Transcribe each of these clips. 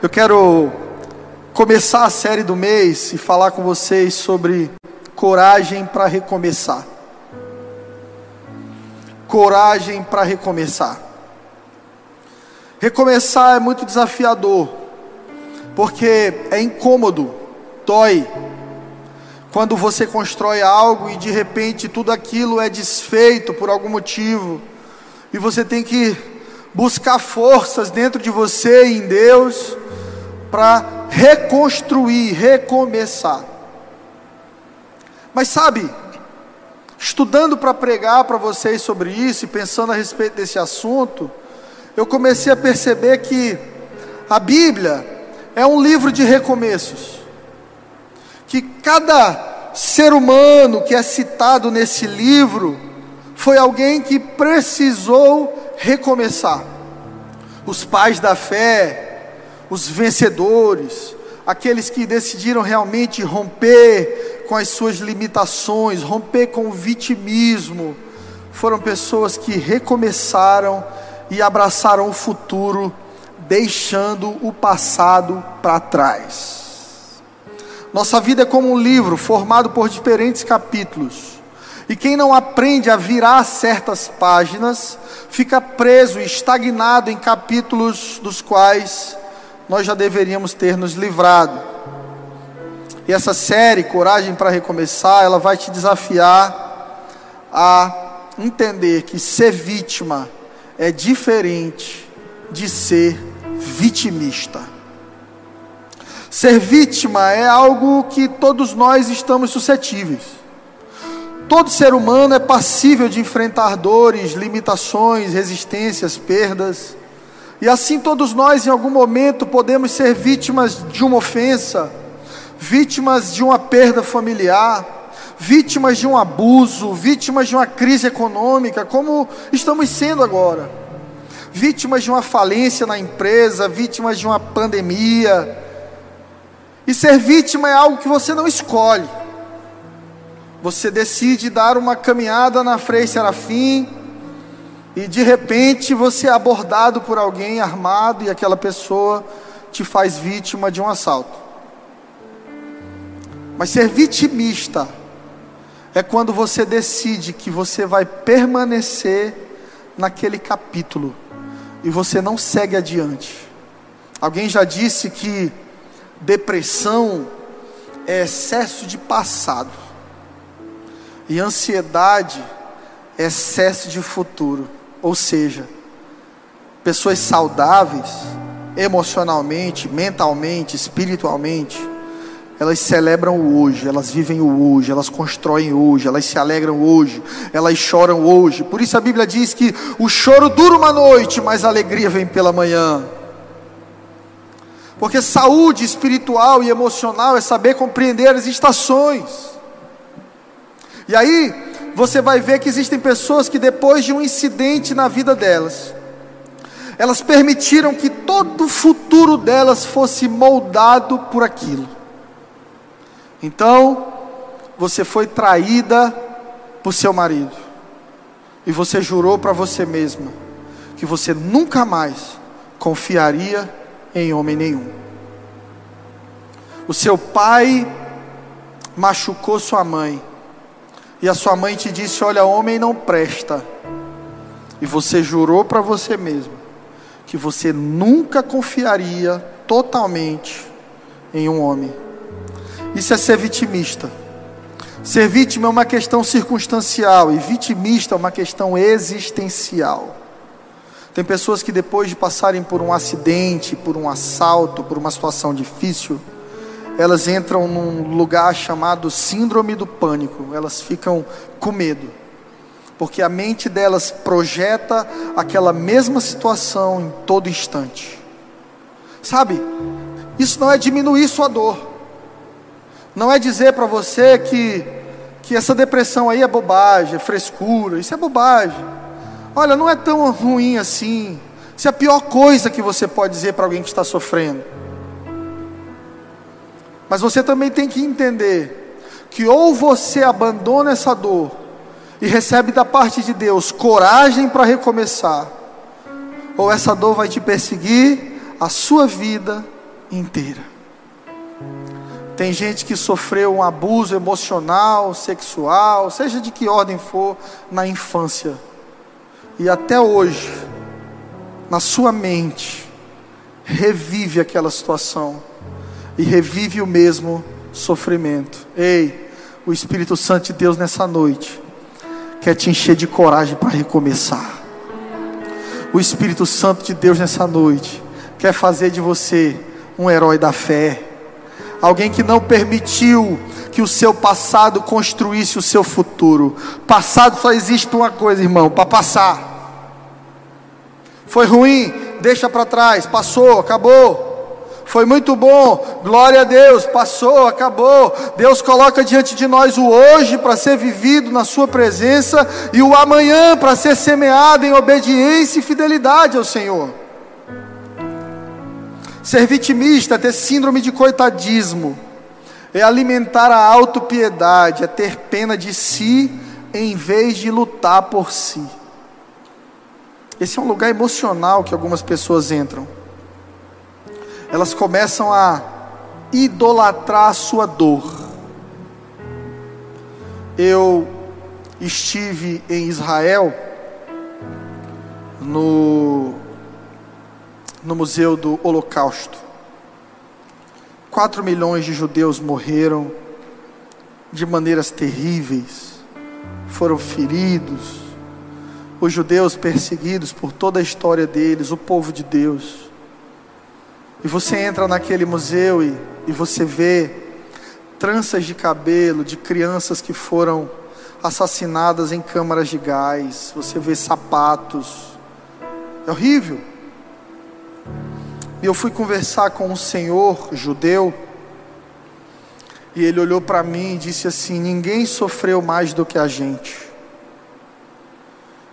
Eu quero começar a série do mês e falar com vocês sobre coragem para recomeçar. Coragem para recomeçar. Recomeçar é muito desafiador, porque é incômodo, dói. Quando você constrói algo e de repente tudo aquilo é desfeito por algum motivo, e você tem que buscar forças dentro de você e em Deus para reconstruir, recomeçar. Mas sabe, estudando para pregar para vocês sobre isso e pensando a respeito desse assunto, eu comecei a perceber que a Bíblia é um livro de recomeços. Que cada ser humano que é citado nesse livro foi alguém que precisou recomeçar. Os pais da fé, os vencedores, aqueles que decidiram realmente romper com as suas limitações, romper com o vitimismo, foram pessoas que recomeçaram e abraçaram o futuro, deixando o passado para trás. Nossa vida é como um livro formado por diferentes capítulos. E quem não aprende a virar certas páginas, fica preso, estagnado em capítulos dos quais nós já deveríamos ter nos livrado. E essa série, Coragem para Recomeçar, ela vai te desafiar a entender que ser vítima é diferente de ser vitimista. Ser vítima é algo que todos nós estamos suscetíveis. Todo ser humano é passível de enfrentar dores, limitações, resistências, perdas. E assim todos nós, em algum momento, podemos ser vítimas de uma ofensa, vítimas de uma perda familiar, vítimas de um abuso, vítimas de uma crise econômica, como estamos sendo agora, vítimas de uma falência na empresa, vítimas de uma pandemia. E ser vítima é algo que você não escolhe. Você decide dar uma caminhada na Frei Serafim, e de repente você é abordado por alguém armado e aquela pessoa te faz vítima de um assalto. Mas ser vitimista é quando você decide que você vai permanecer naquele capítulo e você não segue adiante. Alguém já disse que depressão é excesso de passado e ansiedade é excesso de futuro. Ou seja, pessoas saudáveis, emocionalmente, mentalmente, espiritualmente, elas celebram o hoje, elas vivem o hoje, elas constroem hoje, elas se alegram hoje, elas choram hoje. Por isso a Bíblia diz que o choro dura uma noite, mas a alegria vem pela manhã. Porque saúde espiritual e emocional é saber compreender as estações. E aí, você vai ver que existem pessoas que depois de um incidente na vida delas, elas permitiram que todo o futuro delas fosse moldado por aquilo. Então, você foi traída por seu marido, e você jurou para você mesma que você nunca mais confiaria em homem nenhum. O seu pai machucou sua mãe, e a sua mãe te disse: Olha, homem não presta, e você jurou para você mesmo que você nunca confiaria totalmente em um homem. Isso é ser vitimista. Ser vítima é uma questão circunstancial e vitimista é uma questão existencial. Tem pessoas que depois de passarem por um acidente, por um assalto, por uma situação difícil, elas entram num lugar chamado síndrome do pânico, elas ficam com medo, porque a mente delas projeta aquela mesma situação em todo instante. Sabe, isso não é diminuir sua dor, não é dizer para você que, que essa depressão aí é bobagem, é frescura, isso é bobagem. Olha, não é tão ruim assim. Isso é a pior coisa que você pode dizer para alguém que está sofrendo. Mas você também tem que entender que ou você abandona essa dor e recebe da parte de Deus coragem para recomeçar, ou essa dor vai te perseguir a sua vida inteira. Tem gente que sofreu um abuso emocional, sexual, seja de que ordem for, na infância. E até hoje, na sua mente, revive aquela situação e revive o mesmo sofrimento. Ei, o Espírito Santo de Deus nessa noite quer te encher de coragem para recomeçar. O Espírito Santo de Deus nessa noite quer fazer de você um herói da fé. Alguém que não permitiu que o seu passado construísse o seu futuro. Passado só existe uma coisa, irmão, para passar. Foi ruim, deixa para trás, passou, acabou. Foi muito bom, glória a Deus, passou, acabou. Deus coloca diante de nós o hoje para ser vivido na Sua presença e o amanhã para ser semeado em obediência e fidelidade ao Senhor. Ser vitimista, ter síndrome de coitadismo, é alimentar a autopiedade, é ter pena de si em vez de lutar por si. Esse é um lugar emocional que algumas pessoas entram. Elas começam a idolatrar a sua dor. Eu estive em Israel, no, no Museu do Holocausto. Quatro milhões de judeus morreram de maneiras terríveis, foram feridos, os judeus perseguidos por toda a história deles, o povo de Deus. E você entra naquele museu e, e você vê tranças de cabelo de crianças que foram assassinadas em câmaras de gás, você vê sapatos, é horrível. E eu fui conversar com um senhor judeu, e ele olhou para mim e disse assim: Ninguém sofreu mais do que a gente.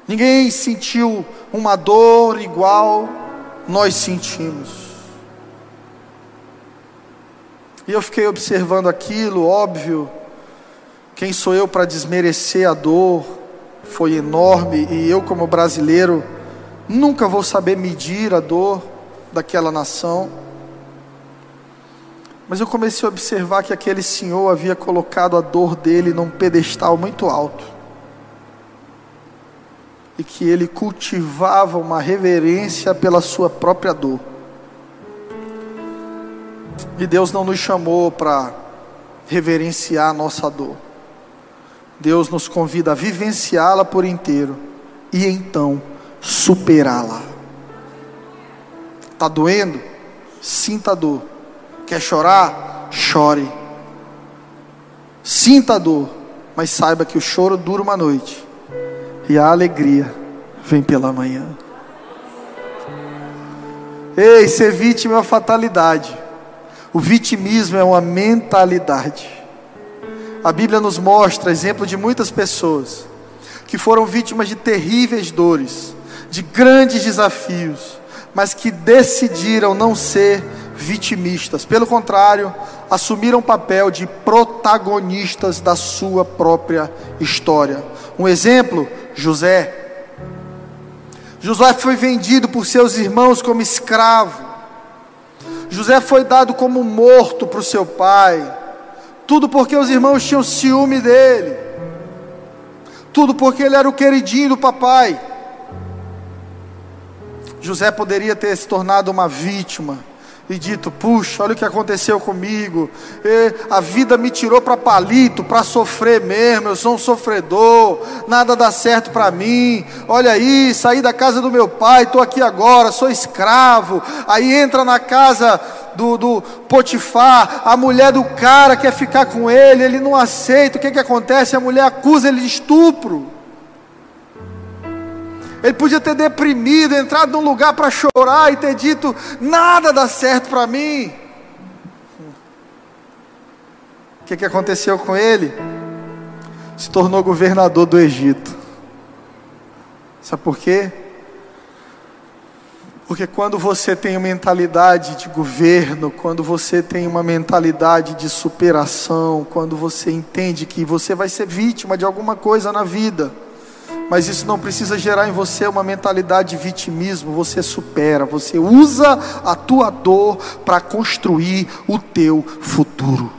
Ninguém sentiu uma dor igual nós sentimos. E eu fiquei observando aquilo, óbvio. Quem sou eu para desmerecer a dor? Foi enorme e eu, como brasileiro, nunca vou saber medir a dor daquela nação. Mas eu comecei a observar que aquele senhor havia colocado a dor dele num pedestal muito alto e que ele cultivava uma reverência pela sua própria dor. E Deus não nos chamou para reverenciar a nossa dor. Deus nos convida a vivenciá-la por inteiro e então superá-la. Está doendo? Sinta a dor. Quer chorar? Chore. Sinta a dor, mas saiba que o choro dura uma noite e a alegria vem pela manhã. Ei, ser vítima é uma fatalidade. O vitimismo é uma mentalidade. A Bíblia nos mostra exemplo de muitas pessoas que foram vítimas de terríveis dores, de grandes desafios, mas que decidiram não ser vitimistas. Pelo contrário, assumiram o papel de protagonistas da sua própria história. Um exemplo, José. José foi vendido por seus irmãos como escravo. José foi dado como morto para o seu pai. Tudo porque os irmãos tinham ciúme dele. Tudo porque ele era o queridinho do papai. José poderia ter se tornado uma vítima e dito: Puxa, olha o que aconteceu comigo. E a vida me tirou para palito, para sofrer mesmo. Eu sou um sofredor, nada dá certo para mim. Olha aí, saí da casa do meu pai, estou aqui agora, sou escravo. Aí entra na casa do, do Potifar, a mulher do cara quer ficar com ele, ele não aceita. O que, que acontece? A mulher acusa ele de estupro. Ele podia ter deprimido, entrado num lugar para chorar e ter dito: nada dá certo para mim. O que, que aconteceu com ele? Se tornou governador do Egito. Sabe por quê? Porque quando você tem uma mentalidade de governo, quando você tem uma mentalidade de superação, quando você entende que você vai ser vítima de alguma coisa na vida, Mas isso não precisa gerar em você uma mentalidade de vitimismo, você supera, você usa a tua dor para construir o teu futuro.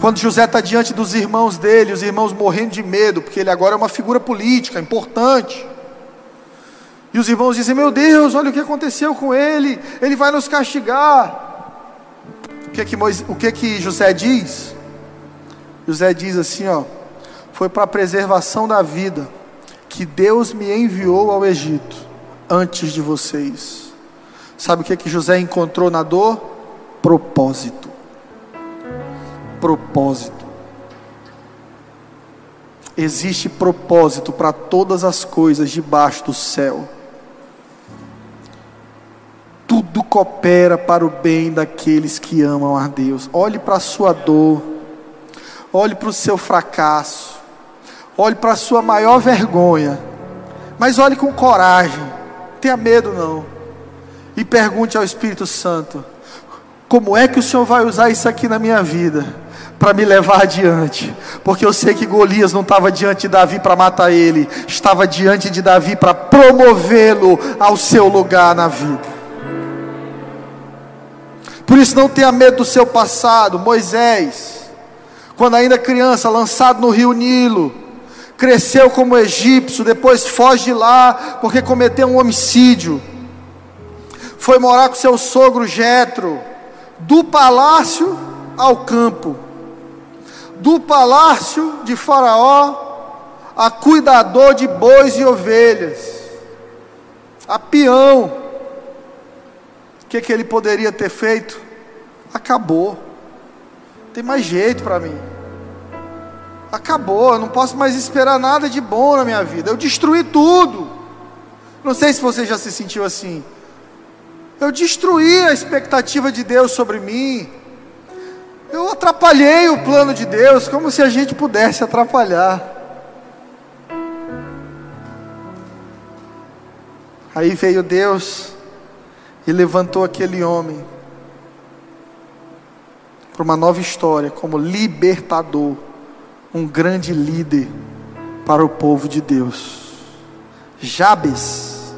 Quando José está diante dos irmãos dele, os irmãos morrendo de medo, porque ele agora é uma figura política importante. E os irmãos dizem: Meu Deus, olha o que aconteceu com ele, ele vai nos castigar. O que é que, Moisés, o que, é que José diz? José diz assim: ó, foi para a preservação da vida que Deus me enviou ao Egito antes de vocês. Sabe o que é que José encontrou na dor? Propósito. Propósito. Existe propósito para todas as coisas debaixo do céu. Tudo coopera para o bem daqueles que amam a Deus. Olhe para a sua dor, olhe para o seu fracasso, olhe para a sua maior vergonha, mas olhe com coragem, tenha medo não, e pergunte ao Espírito Santo: como é que o Senhor vai usar isso aqui na minha vida? Para me levar adiante, porque eu sei que Golias não estava diante de Davi para matar ele, estava diante de Davi para promovê-lo ao seu lugar na vida. Por isso não tenha medo do seu passado. Moisés, quando ainda criança, lançado no rio Nilo, cresceu como egípcio, depois foge de lá porque cometeu um homicídio. Foi morar com seu sogro Jetro, do palácio ao campo. Do palácio de Faraó a cuidador de bois e ovelhas, a peão o que, que ele poderia ter feito? Acabou. Não tem mais jeito para mim. Acabou, eu não posso mais esperar nada de bom na minha vida. Eu destruí tudo. Não sei se você já se sentiu assim. Eu destruí a expectativa de Deus sobre mim. Eu atrapalhei o plano de Deus, como se a gente pudesse atrapalhar. Aí veio Deus e levantou aquele homem para uma nova história como libertador, um grande líder para o povo de Deus. Jabes,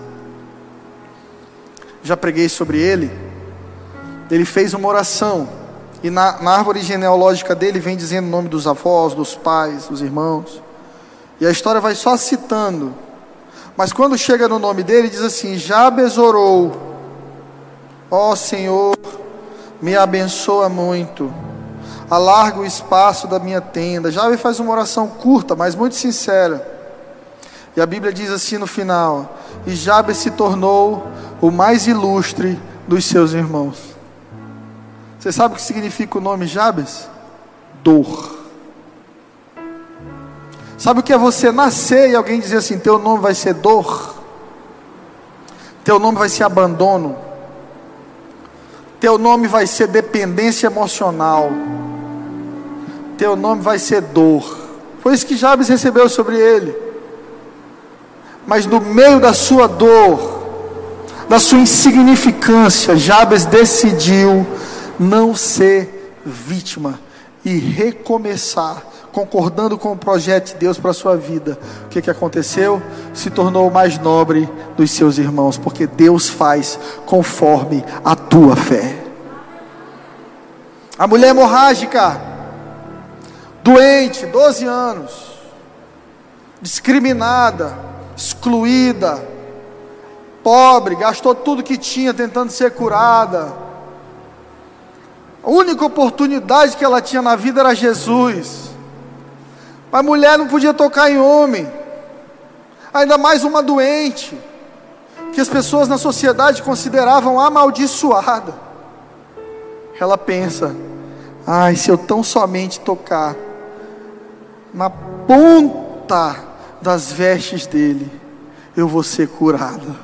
já preguei sobre ele. Ele fez uma oração, e na, na árvore genealógica dele vem dizendo o nome dos avós, dos pais, dos irmãos, e a história vai só citando. Mas quando chega no nome dele, diz assim: Jabes orou Ó Senhor, me abençoa muito. Alarga o espaço da minha tenda. Já faz uma oração curta, mas muito sincera. E a Bíblia diz assim no final: E Jabes se tornou o mais ilustre dos seus irmãos. Você sabe o que significa o nome Jabes? Dor. Sabe o que é você nascer e alguém dizer assim: Teu nome vai ser dor? Teu nome vai ser abandono? Teu nome vai ser dependência emocional. Teu nome vai ser dor. Foi isso que Jabes recebeu sobre ele. Mas no meio da sua dor, da sua insignificância, Jabes decidiu não ser vítima e recomeçar concordando com o projeto de Deus para a sua vida, o que, que aconteceu? Se tornou o mais nobre dos seus irmãos, porque Deus faz conforme a tua fé. A mulher hemorrágica, doente, 12 anos, discriminada, excluída, pobre, gastou tudo que tinha tentando ser curada. A única oportunidade que ela tinha na vida era Jesus. Mas mulher não podia tocar em homem, ainda mais uma doente, que as pessoas na sociedade consideravam amaldiçoada. Ela pensa: ai, se eu tão somente tocar na ponta das vestes dele, eu vou ser curada.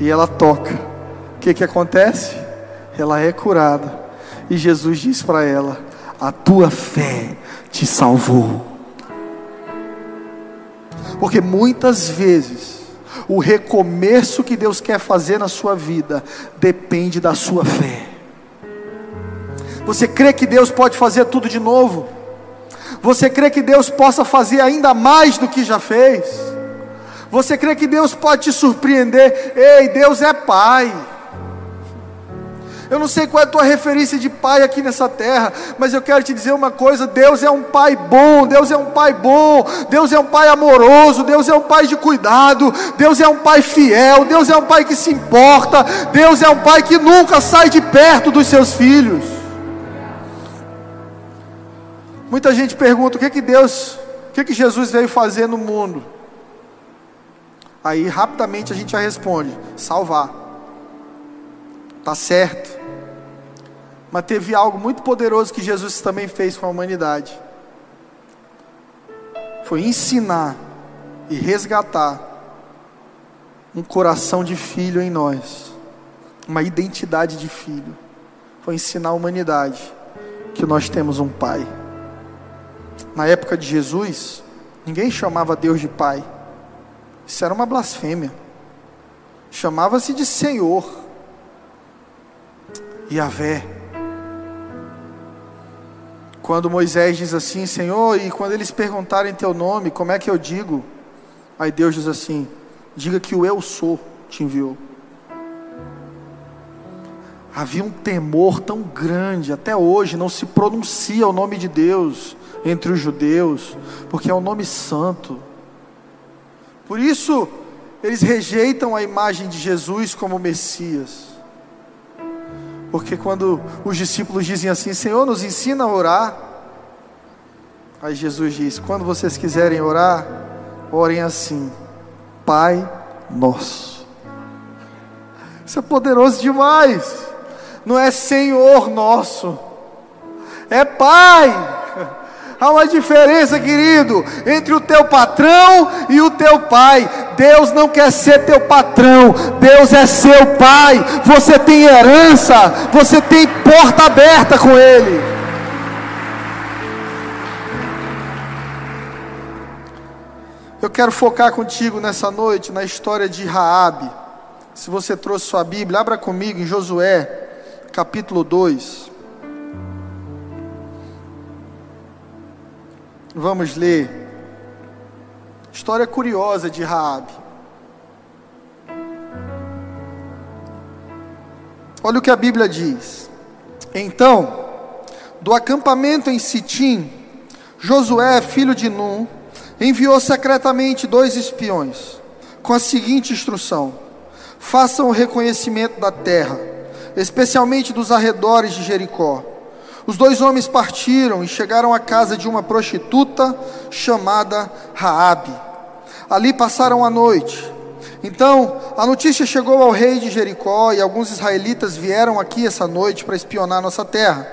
E ela toca. O que, que acontece? Ela é curada. E Jesus diz para ela: A tua fé te salvou. Porque muitas vezes o recomeço que Deus quer fazer na sua vida depende da sua fé. Você crê que Deus pode fazer tudo de novo? Você crê que Deus possa fazer ainda mais do que já fez? Você crê que Deus pode te surpreender? Ei, Deus é Pai. Eu não sei qual é a tua referência de pai aqui nessa terra, mas eu quero te dizer uma coisa: Deus é um pai bom, Deus é um pai bom, Deus é um pai amoroso, Deus é um pai de cuidado, Deus é um pai fiel, Deus é um pai que se importa, Deus é um pai que nunca sai de perto dos seus filhos. Muita gente pergunta o que que Deus, o que que Jesus veio fazer no mundo? Aí rapidamente a gente já responde: salvar. Tá certo. Mas teve algo muito poderoso que Jesus também fez com a humanidade. Foi ensinar e resgatar um coração de filho em nós, uma identidade de filho. Foi ensinar a humanidade que nós temos um pai. Na época de Jesus, ninguém chamava Deus de pai. Isso era uma blasfêmia. Chamava-se de Senhor. Yahvé. Quando Moisés diz assim, Senhor, e quando eles perguntarem teu nome, como é que eu digo? Aí Deus diz assim: diga que o eu sou te enviou. Havia um temor tão grande, até hoje não se pronuncia o nome de Deus entre os judeus, porque é um nome santo. Por isso, eles rejeitam a imagem de Jesus como Messias. Porque quando os discípulos dizem assim: Senhor, nos ensina a orar. Aí Jesus diz: Quando vocês quiserem orar, orem assim: Pai nosso. Isso é poderoso demais. Não é Senhor nosso, é Pai. Há uma diferença, querido, entre o teu patrão e o teu pai. Deus não quer ser teu patrão, Deus é seu pai. Você tem herança, você tem porta aberta com Ele. Eu quero focar contigo nessa noite na história de Raabe. Se você trouxe sua Bíblia, abra comigo em Josué, capítulo 2. Vamos ler. História curiosa de Raabe. Olha o que a Bíblia diz. Então, do acampamento em Sitim, Josué, filho de Num, enviou secretamente dois espiões, com a seguinte instrução: façam o reconhecimento da terra, especialmente dos arredores de Jericó os dois homens partiram e chegaram à casa de uma prostituta chamada Raabe. Ali passaram a noite. Então, a notícia chegou ao rei de Jericó e alguns israelitas vieram aqui essa noite para espionar nossa terra.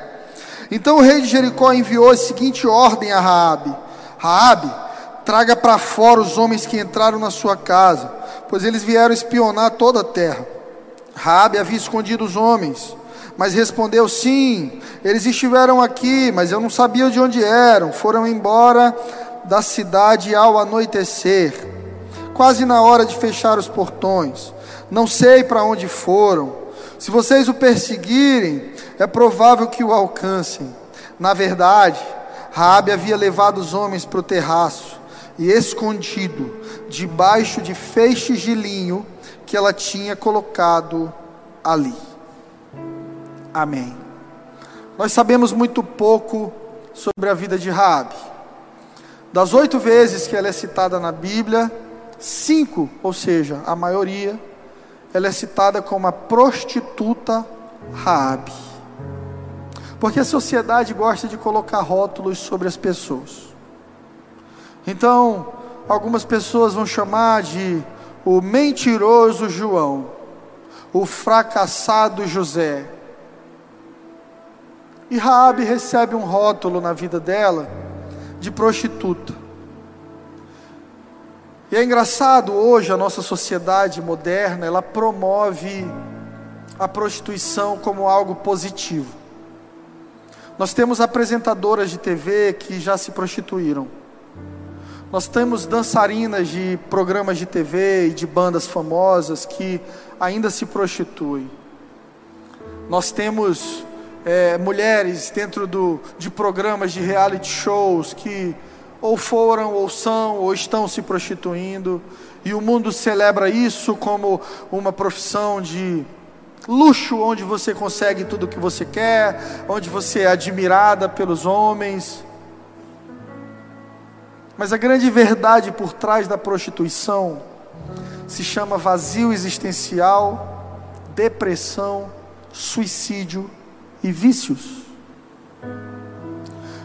Então o rei de Jericó enviou a seguinte ordem a Raabe: Raabe, traga para fora os homens que entraram na sua casa, pois eles vieram espionar toda a terra. Raabe havia escondido os homens mas respondeu: Sim, eles estiveram aqui, mas eu não sabia de onde eram. Foram embora da cidade ao anoitecer, quase na hora de fechar os portões. Não sei para onde foram. Se vocês o perseguirem, é provável que o alcancem. Na verdade, Raabe havia levado os homens para o terraço e escondido debaixo de feixes de linho que ela tinha colocado ali. Amém. Nós sabemos muito pouco sobre a vida de Raabe. Das oito vezes que ela é citada na Bíblia, cinco, ou seja, a maioria, ela é citada como a prostituta Raabe. Porque a sociedade gosta de colocar rótulos sobre as pessoas. Então, algumas pessoas vão chamar de o mentiroso João, o fracassado José, e Raabe recebe um rótulo na vida dela de prostituta. E é engraçado hoje a nossa sociedade moderna, ela promove a prostituição como algo positivo. Nós temos apresentadoras de TV que já se prostituíram. Nós temos dançarinas de programas de TV e de bandas famosas que ainda se prostituem. Nós temos é, mulheres dentro do, de programas de reality shows que ou foram, ou são, ou estão se prostituindo, e o mundo celebra isso como uma profissão de luxo, onde você consegue tudo o que você quer, onde você é admirada pelos homens. Mas a grande verdade por trás da prostituição se chama vazio existencial, depressão, suicídio e vícios.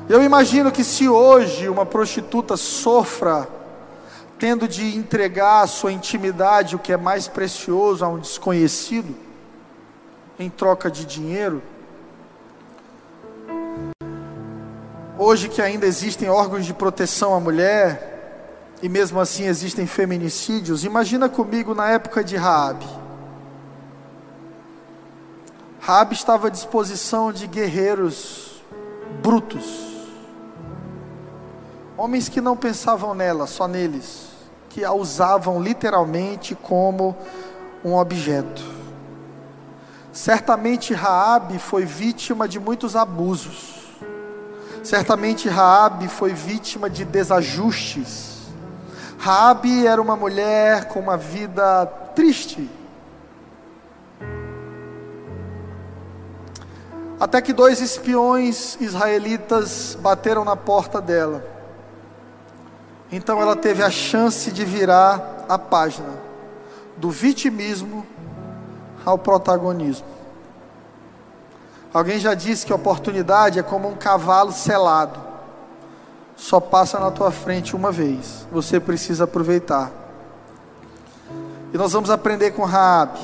Eu imagino que se hoje uma prostituta sofra tendo de entregar a sua intimidade, o que é mais precioso, a um desconhecido, em troca de dinheiro, hoje que ainda existem órgãos de proteção à mulher, e mesmo assim existem feminicídios, imagina comigo na época de Raabe. Raabe estava à disposição de guerreiros brutos, Homens que não pensavam nela, só neles, que a usavam literalmente como um objeto. Certamente Raabe foi vítima de muitos abusos. Certamente Raabe foi vítima de desajustes. Raabe era uma mulher com uma vida triste. Até que dois espiões israelitas bateram na porta dela. Então ela teve a chance de virar a página do vitimismo ao protagonismo. Alguém já disse que a oportunidade é como um cavalo selado. Só passa na tua frente uma vez. Você precisa aproveitar. E nós vamos aprender com Raab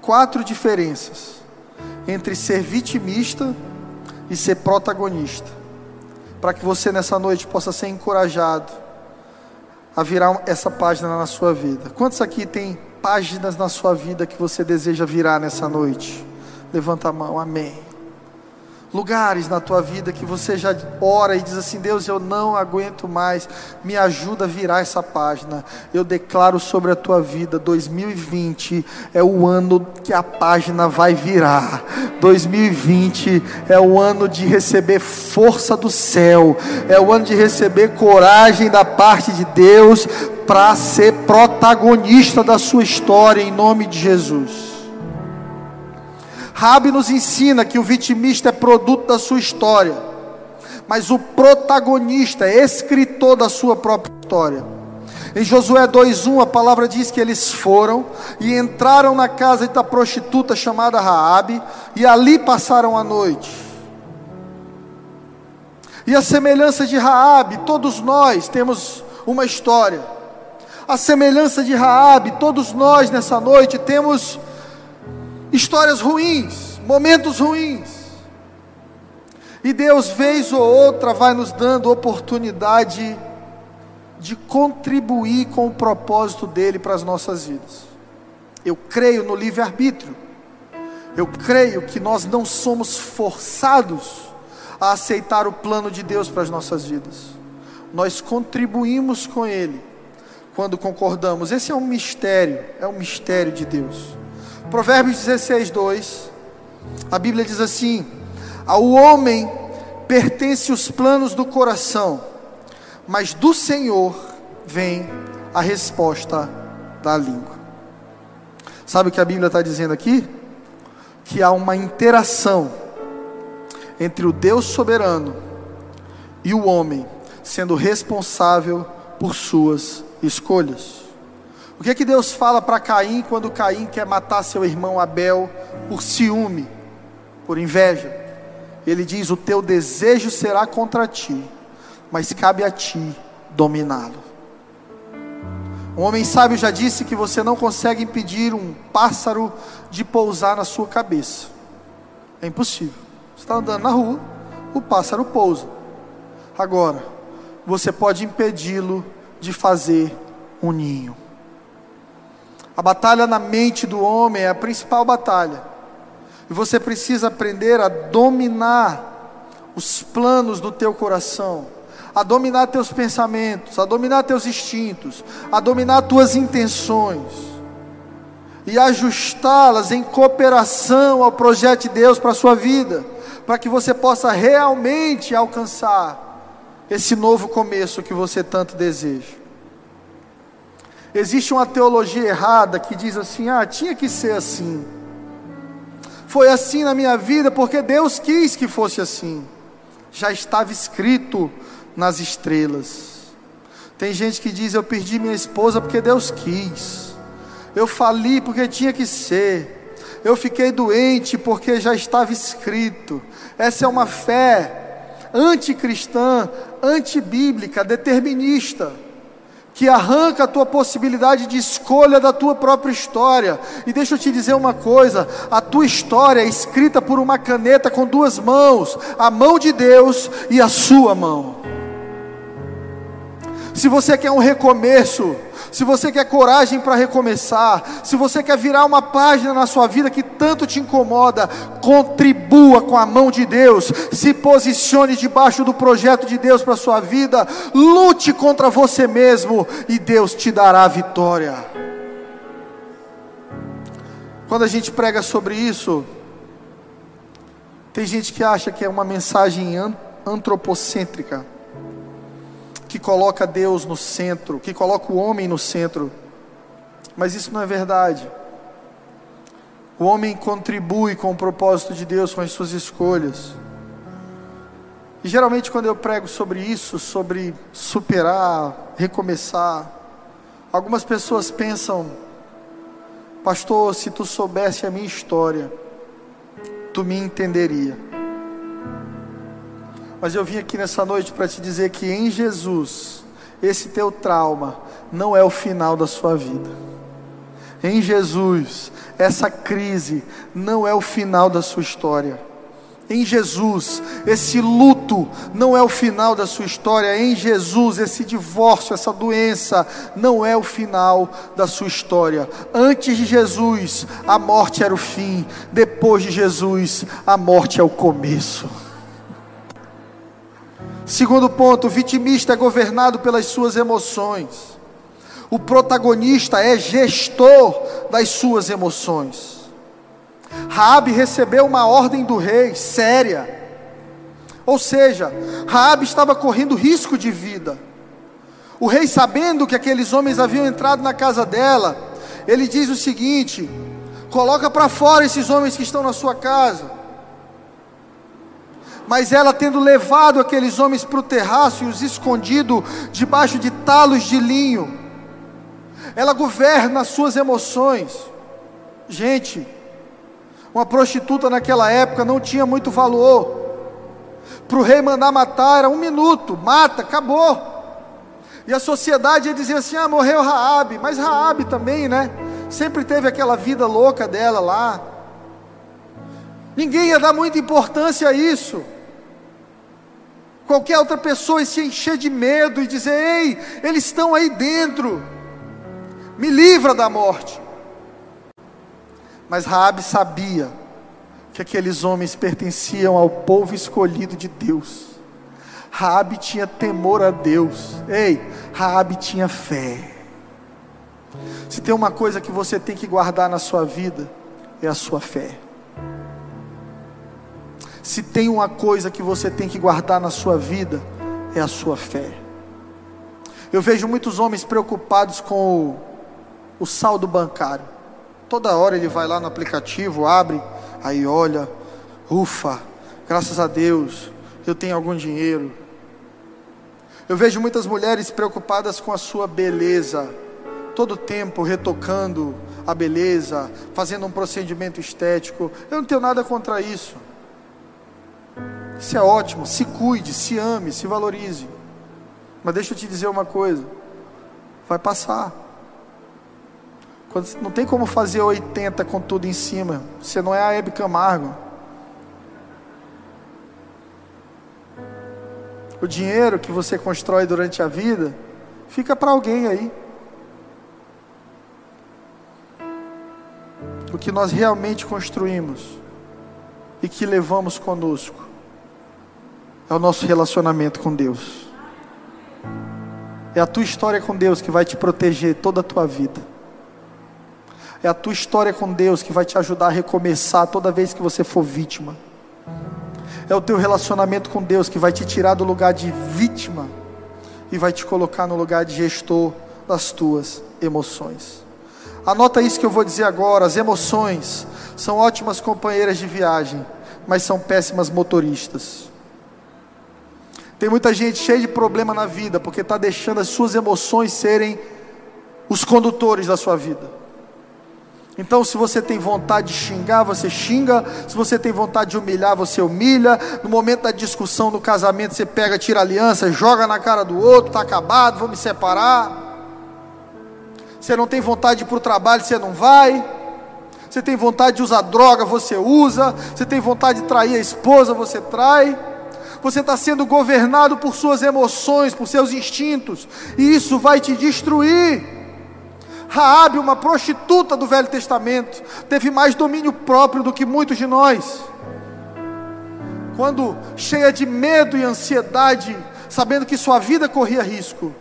quatro diferenças entre ser vitimista e ser protagonista. Para que você nessa noite possa ser encorajado a virar essa página na sua vida. Quantos aqui tem páginas na sua vida que você deseja virar nessa noite? Levanta a mão, amém lugares na tua vida que você já ora e diz assim: Deus, eu não aguento mais, me ajuda a virar essa página. Eu declaro sobre a tua vida: 2020 é o ano que a página vai virar. 2020 é o ano de receber força do céu, é o ano de receber coragem da parte de Deus para ser protagonista da sua história, em nome de Jesus. Rabi nos ensina que o vitimista é produto da sua história, mas o protagonista é escritor da sua própria história. Em Josué 2:1 a palavra diz que eles foram e entraram na casa da prostituta chamada Raabe e ali passaram a noite. E a semelhança de Raabe, todos nós temos uma história. A semelhança de Raabe, todos nós nessa noite temos histórias ruins, momentos ruins. E Deus, vez ou outra, vai nos dando oportunidade de contribuir com o propósito dele para as nossas vidas. Eu creio no livre-arbítrio. Eu creio que nós não somos forçados a aceitar o plano de Deus para as nossas vidas. Nós contribuímos com ele quando concordamos. Esse é um mistério, é um mistério de Deus. Provérbios 16, 2. A Bíblia diz assim: Ao homem pertence os planos do coração, mas do Senhor vem a resposta da língua. Sabe o que a Bíblia está dizendo aqui? Que há uma interação entre o Deus soberano e o homem, sendo responsável por suas escolhas. O que é que Deus fala para Caim quando Caim quer matar seu irmão Abel por ciúme, por inveja? Ele diz: O teu desejo será contra ti, mas cabe a ti dominá-lo. Um homem sábio já disse que você não consegue impedir um pássaro de pousar na sua cabeça. É impossível. Você está andando na rua, o pássaro pousa. Agora, você pode impedi-lo de fazer um ninho. A batalha na mente do homem é a principal batalha. E você precisa aprender a dominar os planos do teu coração, a dominar teus pensamentos, a dominar teus instintos, a dominar tuas intenções e ajustá-las em cooperação ao projeto de Deus para a sua vida. para que você possa realmente alcançar esse novo começo que você tanto deseja. Existe uma teologia errada que diz assim: ah, tinha que ser assim. Foi assim na minha vida porque Deus quis que fosse assim. Já estava escrito nas estrelas. Tem gente que diz: eu perdi minha esposa porque Deus quis. Eu fali porque tinha que ser. Eu fiquei doente porque já estava escrito. Essa é uma fé anticristã, antibíblica, determinista que arranca a tua possibilidade de escolha da tua própria história. E deixa eu te dizer uma coisa: a tua história é escrita por uma caneta com duas mãos, a mão de Deus e a sua mão. Se você quer um recomeço, se você quer coragem para recomeçar, se você quer virar uma página na sua vida que tanto te incomoda, contribua com a mão de Deus, se posicione debaixo do projeto de Deus para a sua vida, lute contra você mesmo e Deus te dará a vitória. Quando a gente prega sobre isso, tem gente que acha que é uma mensagem antropocêntrica que coloca Deus no centro, que coloca o homem no centro. Mas isso não é verdade. O homem contribui com o propósito de Deus, com as suas escolhas. E geralmente, quando eu prego sobre isso, sobre superar, recomeçar, algumas pessoas pensam, Pastor, se tu soubesse a minha história, tu me entenderia. Mas eu vim aqui nessa noite para te dizer que em Jesus, esse teu trauma não é o final da sua vida. Em Jesus, essa crise não é o final da sua história. Em Jesus, esse luto não é o final da sua história. Em Jesus, esse divórcio, essa doença, não é o final da sua história. Antes de Jesus, a morte era o fim. Depois de Jesus, a morte é o começo. Segundo ponto, o vitimista é governado pelas suas emoções. O protagonista é gestor das suas emoções. Raabe recebeu uma ordem do rei séria. Ou seja, Raabe estava correndo risco de vida. O rei, sabendo que aqueles homens haviam entrado na casa dela, ele diz o seguinte: coloca para fora esses homens que estão na sua casa. Mas ela, tendo levado aqueles homens para o terraço e os escondido debaixo de talos de linho, ela governa as suas emoções. Gente, uma prostituta naquela época não tinha muito valor. Para o rei mandar matar era um minuto, mata, acabou. E a sociedade ia dizer assim: ah, morreu Raabe, mas Raabe também, né? Sempre teve aquela vida louca dela lá. Ninguém ia dar muita importância a isso. Qualquer outra pessoa ia se encher de medo e dizer: Ei, eles estão aí dentro, me livra da morte. Mas Raabe sabia que aqueles homens pertenciam ao povo escolhido de Deus. Raabe tinha temor a Deus. Ei, Raabe tinha fé. Se tem uma coisa que você tem que guardar na sua vida, é a sua fé. Se tem uma coisa que você tem que guardar na sua vida, é a sua fé. Eu vejo muitos homens preocupados com o, o saldo bancário. Toda hora ele vai lá no aplicativo, abre, aí olha, ufa, graças a Deus, eu tenho algum dinheiro. Eu vejo muitas mulheres preocupadas com a sua beleza, todo tempo retocando a beleza, fazendo um procedimento estético. Eu não tenho nada contra isso. Isso é ótimo. Se cuide, se ame, se valorize. Mas deixa eu te dizer uma coisa: vai passar. Não tem como fazer 80 com tudo em cima. Você não é a Hebe Camargo. O dinheiro que você constrói durante a vida fica para alguém aí. O que nós realmente construímos e que levamos conosco é o nosso relacionamento com Deus. É a tua história com Deus que vai te proteger toda a tua vida. É a tua história com Deus que vai te ajudar a recomeçar toda vez que você for vítima. É o teu relacionamento com Deus que vai te tirar do lugar de vítima e vai te colocar no lugar de gestor das tuas emoções. Anota isso que eu vou dizer agora: as emoções são ótimas companheiras de viagem, mas são péssimas motoristas. Tem muita gente cheia de problema na vida porque está deixando as suas emoções serem os condutores da sua vida. Então, se você tem vontade de xingar, você xinga. Se você tem vontade de humilhar, você humilha. No momento da discussão no casamento, você pega, tira a aliança, joga na cara do outro, está acabado, vou me separar. Você não tem vontade de ir para o trabalho, você não vai. Você tem vontade de usar droga, você usa. Você tem vontade de trair a esposa, você trai. Você está sendo governado por suas emoções, por seus instintos, e isso vai te destruir. Raabe, uma prostituta do Velho Testamento, teve mais domínio próprio do que muitos de nós. Quando cheia de medo e ansiedade, sabendo que sua vida corria risco,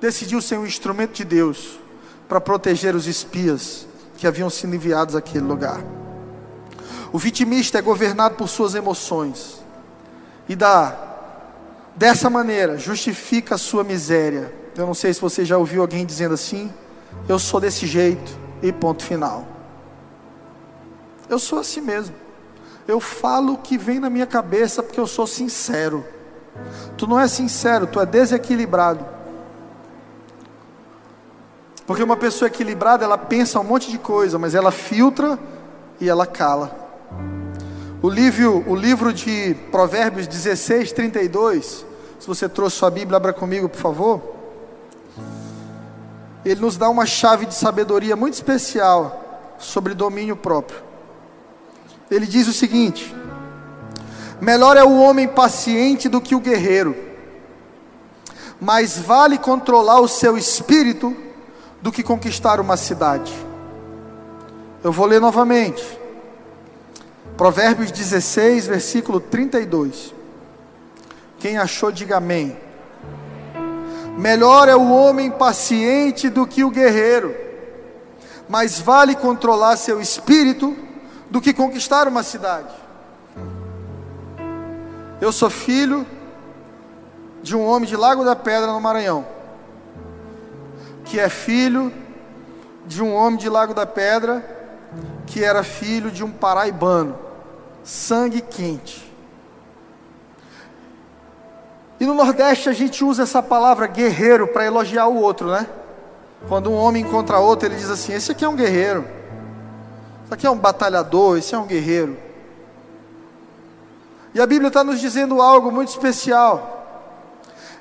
decidiu ser um instrumento de Deus para proteger os espias que haviam sido enviados àquele lugar. O vitimista é governado por suas emoções e dá dessa maneira justifica a sua miséria. Eu não sei se você já ouviu alguém dizendo assim, eu sou desse jeito e ponto final. Eu sou assim mesmo. Eu falo o que vem na minha cabeça porque eu sou sincero. Tu não é sincero, tu é desequilibrado. Porque uma pessoa equilibrada, ela pensa um monte de coisa, mas ela filtra e ela cala. O livro, o livro de Provérbios 16, 32. Se você trouxe sua Bíblia, abra comigo, por favor ele nos dá uma chave de sabedoria muito especial sobre domínio próprio. Ele diz o seguinte: Melhor é o homem paciente do que o guerreiro, mais vale controlar o seu espírito do que conquistar uma cidade. Eu vou ler novamente. Provérbios 16, versículo 32. Quem achou, diga amém. Melhor é o homem paciente do que o guerreiro, mas vale controlar seu espírito do que conquistar uma cidade. Eu sou filho de um homem de Lago da Pedra, no Maranhão, que é filho de um homem de Lago da Pedra, que era filho de um paraibano, sangue quente. E no Nordeste a gente usa essa palavra guerreiro para elogiar o outro, né? Quando um homem encontra outro, ele diz assim: Esse aqui é um guerreiro. Esse aqui é um batalhador, esse é um guerreiro. E a Bíblia está nos dizendo algo muito especial.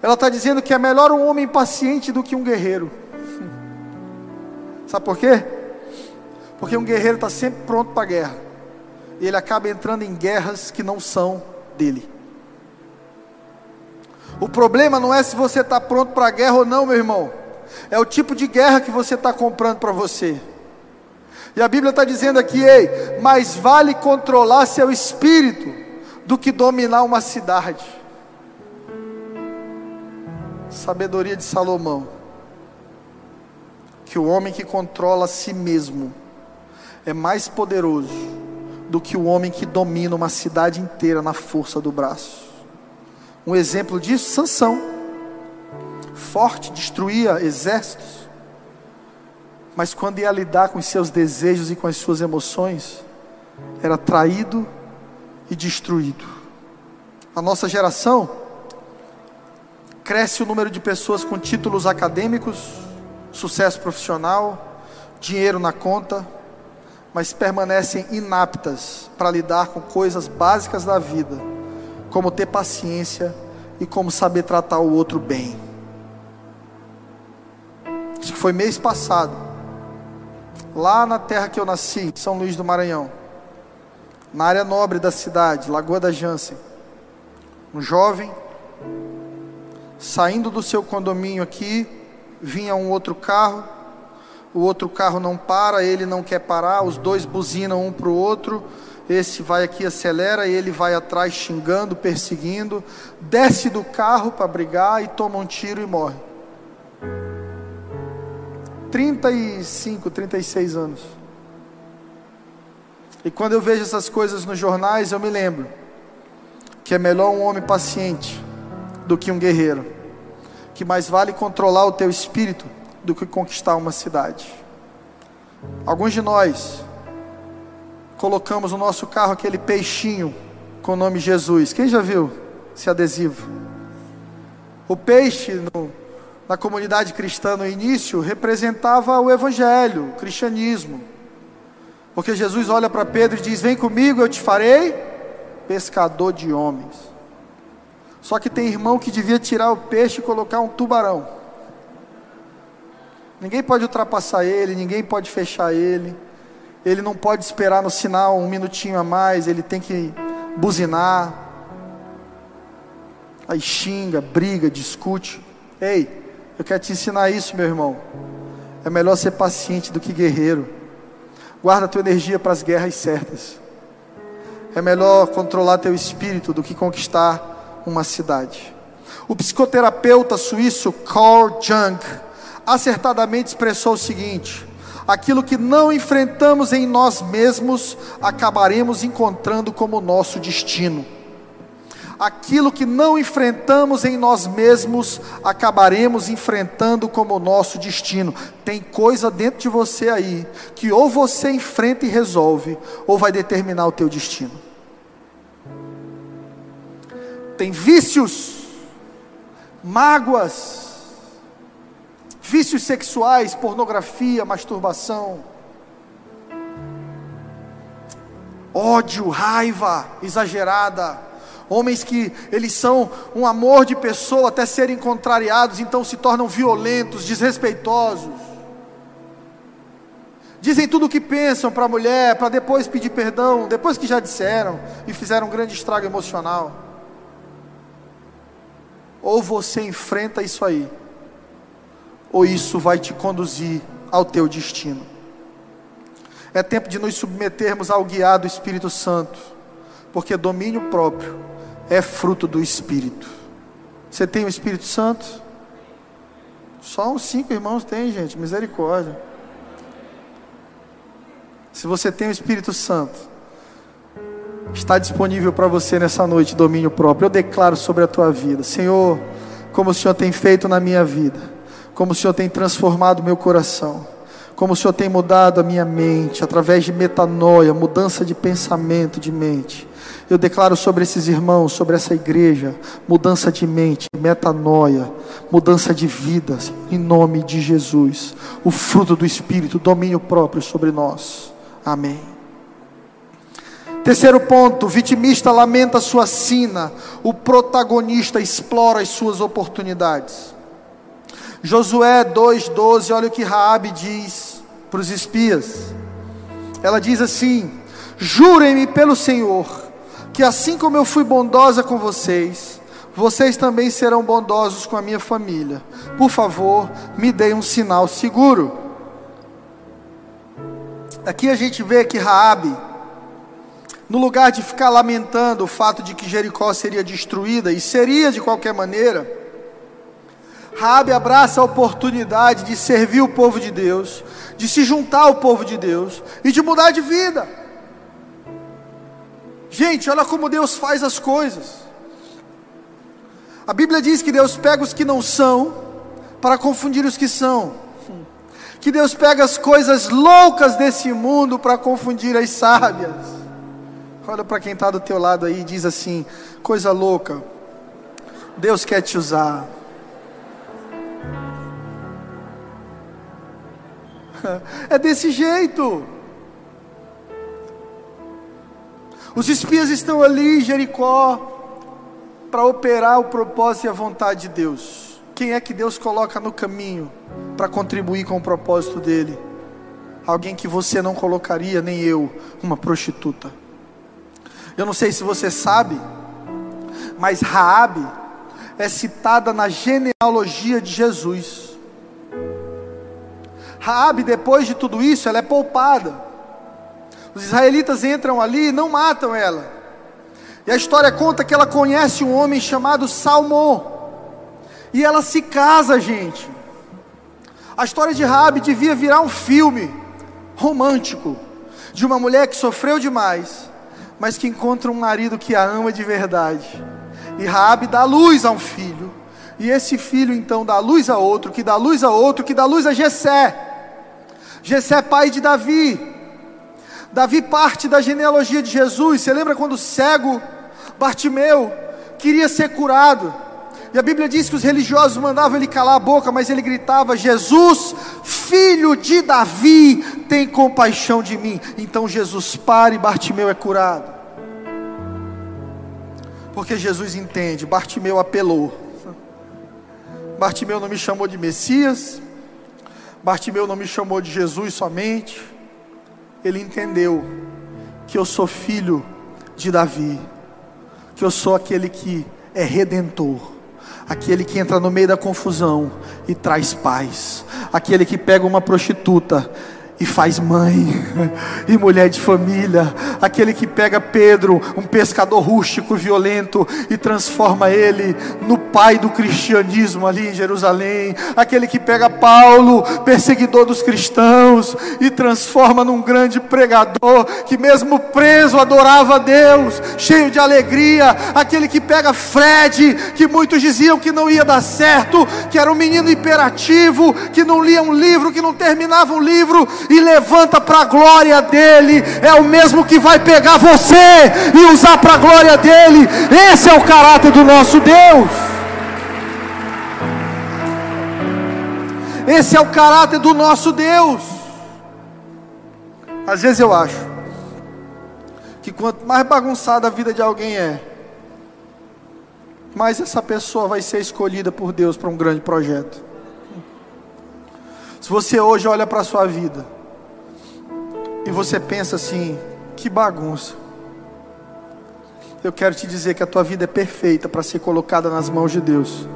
Ela está dizendo que é melhor um homem paciente do que um guerreiro. Sabe por quê? Porque um guerreiro está sempre pronto para a guerra. E ele acaba entrando em guerras que não são dele. O problema não é se você está pronto para a guerra ou não, meu irmão. É o tipo de guerra que você está comprando para você. E a Bíblia está dizendo aqui, ei, mais vale controlar seu espírito do que dominar uma cidade. Sabedoria de Salomão. Que o homem que controla a si mesmo é mais poderoso do que o homem que domina uma cidade inteira na força do braço. Um exemplo disso, Sansão. Forte, destruía exércitos. Mas quando ia lidar com os seus desejos e com as suas emoções, era traído e destruído. A nossa geração cresce o número de pessoas com títulos acadêmicos, sucesso profissional, dinheiro na conta, mas permanecem inaptas para lidar com coisas básicas da vida como ter paciência e como saber tratar o outro bem. Acho que foi mês passado, lá na terra que eu nasci, São Luís do Maranhão, na área nobre da cidade, Lagoa da Jansen. Um jovem saindo do seu condomínio aqui, vinha um outro carro, o outro carro não para, ele não quer parar, os dois buzinam um para o outro, esse vai aqui, acelera, ele vai atrás xingando, perseguindo, desce do carro para brigar e toma um tiro e morre. 35, 36 anos. E quando eu vejo essas coisas nos jornais, eu me lembro que é melhor um homem paciente do que um guerreiro, que mais vale controlar o teu espírito do que conquistar uma cidade. Alguns de nós colocamos no nosso carro aquele peixinho com o nome Jesus. Quem já viu esse adesivo? O peixe no, na comunidade cristã no início representava o evangelho, o cristianismo. Porque Jesus olha para Pedro e diz: Vem comigo, eu te farei pescador de homens. Só que tem irmão que devia tirar o peixe e colocar um tubarão. Ninguém pode ultrapassar ele, ninguém pode fechar ele. Ele não pode esperar no sinal um minutinho a mais, ele tem que buzinar. Aí xinga, briga, discute. Ei, eu quero te ensinar isso, meu irmão. É melhor ser paciente do que guerreiro. Guarda tua energia para as guerras certas. É melhor controlar teu espírito do que conquistar uma cidade. O psicoterapeuta suíço Carl Jung acertadamente expressou o seguinte: aquilo que não enfrentamos em nós mesmos, acabaremos encontrando como nosso destino aquilo que não enfrentamos em nós mesmos, acabaremos enfrentando como nosso destino. Tem coisa dentro de você aí que ou você enfrenta e resolve, ou vai determinar o teu destino. Tem vícios, mágoas, vícios sexuais, pornografia, masturbação, ódio, raiva exagerada, homens que eles são um amor de pessoa até serem contrariados, então se tornam violentos, desrespeitosos. Dizem tudo o que pensam para a mulher, para depois pedir perdão, depois que já disseram e fizeram um grande estrago emocional. Ou você enfrenta isso aí, ou isso vai te conduzir ao teu destino. É tempo de nos submetermos ao guiado do Espírito Santo, porque domínio próprio é fruto do Espírito. Você tem o Espírito Santo? Só uns cinco irmãos tem, gente, misericórdia. Se você tem o Espírito Santo, está disponível para você nessa noite domínio próprio. Eu declaro sobre a tua vida, Senhor, como o Senhor tem feito na minha vida, como o Senhor tem transformado meu coração, como o Senhor tem mudado a minha mente através de metanoia, mudança de pensamento, de mente. Eu declaro sobre esses irmãos, sobre essa igreja, mudança de mente, metanoia, mudança de vidas, em nome de Jesus. O fruto do Espírito, domínio próprio sobre nós. Amém. Terceiro ponto: o vitimista lamenta sua sina, o protagonista explora as suas oportunidades. Josué 2,12, olha o que Raabe diz para os espias. Ela diz assim: Jurem-me pelo Senhor que assim como eu fui bondosa com vocês, vocês também serão bondosos com a minha família. Por favor, me deem um sinal seguro. Aqui a gente vê que Raabe, no lugar de ficar lamentando o fato de que Jericó seria destruída e seria de qualquer maneira, Raabe abraça a oportunidade de servir o povo de Deus, de se juntar ao povo de Deus e de mudar de vida. Gente, olha como Deus faz as coisas. A Bíblia diz que Deus pega os que não são para confundir os que são. Que Deus pega as coisas loucas desse mundo para confundir as sábias. Olha para quem está do teu lado aí e diz assim: coisa louca. Deus quer te usar. É desse jeito. Os espias estão ali em Jericó para operar o propósito e a vontade de Deus. Quem é que Deus coloca no caminho para contribuir com o propósito dele? Alguém que você não colocaria, nem eu, uma prostituta. Eu não sei se você sabe, mas Raabe é citada na genealogia de Jesus. Raabe, depois de tudo isso, ela é poupada. Os israelitas entram ali e não matam ela. E a história conta que ela conhece um homem chamado Salmão. E ela se casa, gente. A história de Rabi devia virar um filme romântico de uma mulher que sofreu demais, mas que encontra um marido que a ama de verdade. E Raabe dá luz a um filho. E esse filho então dá luz a outro, que dá luz a outro, que dá luz a Jessé. Jessé é pai de Davi. Davi parte da genealogia de Jesus. Você lembra quando o cego Bartimeu queria ser curado? E a Bíblia diz que os religiosos mandavam ele calar a boca, mas ele gritava: Jesus, filho de Davi, tem compaixão de mim. Então Jesus para e Bartimeu é curado. Porque Jesus entende, Bartimeu apelou. Bartimeu não me chamou de Messias, Bartimeu não me chamou de Jesus somente. Ele entendeu que eu sou filho de Davi, que eu sou aquele que é redentor, aquele que entra no meio da confusão e traz paz, aquele que pega uma prostituta e faz mãe e mulher de família, aquele que pega Pedro, um pescador rústico, violento, e transforma ele no pai do cristianismo ali em Jerusalém, aquele que pega Paulo, perseguidor dos cristãos, e transforma num grande pregador, que mesmo preso adorava a Deus, cheio de alegria, aquele que pega Fred, que muitos diziam que não ia dar certo, que era um menino imperativo, que não lia um livro, que não terminava um livro, e levanta para a glória dele, é o mesmo que vai pegar você e usar para a glória dele. Esse é o caráter do nosso Deus. Esse é o caráter do nosso Deus. Às vezes eu acho que quanto mais bagunçada a vida de alguém é, mais essa pessoa vai ser escolhida por Deus para um grande projeto. Se você hoje olha para a sua vida e você pensa assim: que bagunça. Eu quero te dizer que a tua vida é perfeita para ser colocada nas mãos de Deus,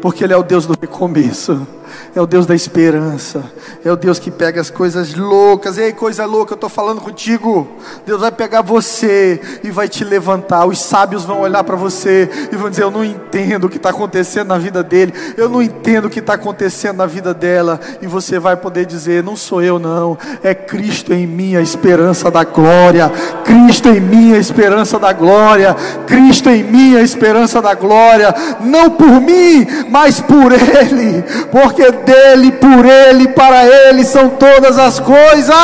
porque Ele é o Deus do recomeço é o Deus da esperança, é o Deus que pega as coisas loucas, ei, coisa louca, eu estou falando contigo. Deus vai pegar você e vai te levantar. Os sábios vão olhar para você e vão dizer: Eu não entendo o que está acontecendo na vida dele, eu não entendo o que está acontecendo na vida dela. E você vai poder dizer: Não sou eu, não, é Cristo em mim, a esperança da glória. Cristo em mim, a esperança da glória. Cristo em mim, a esperança da glória. Não por mim, mas por Ele, porque porque dele, por ele, para ele são todas as coisas.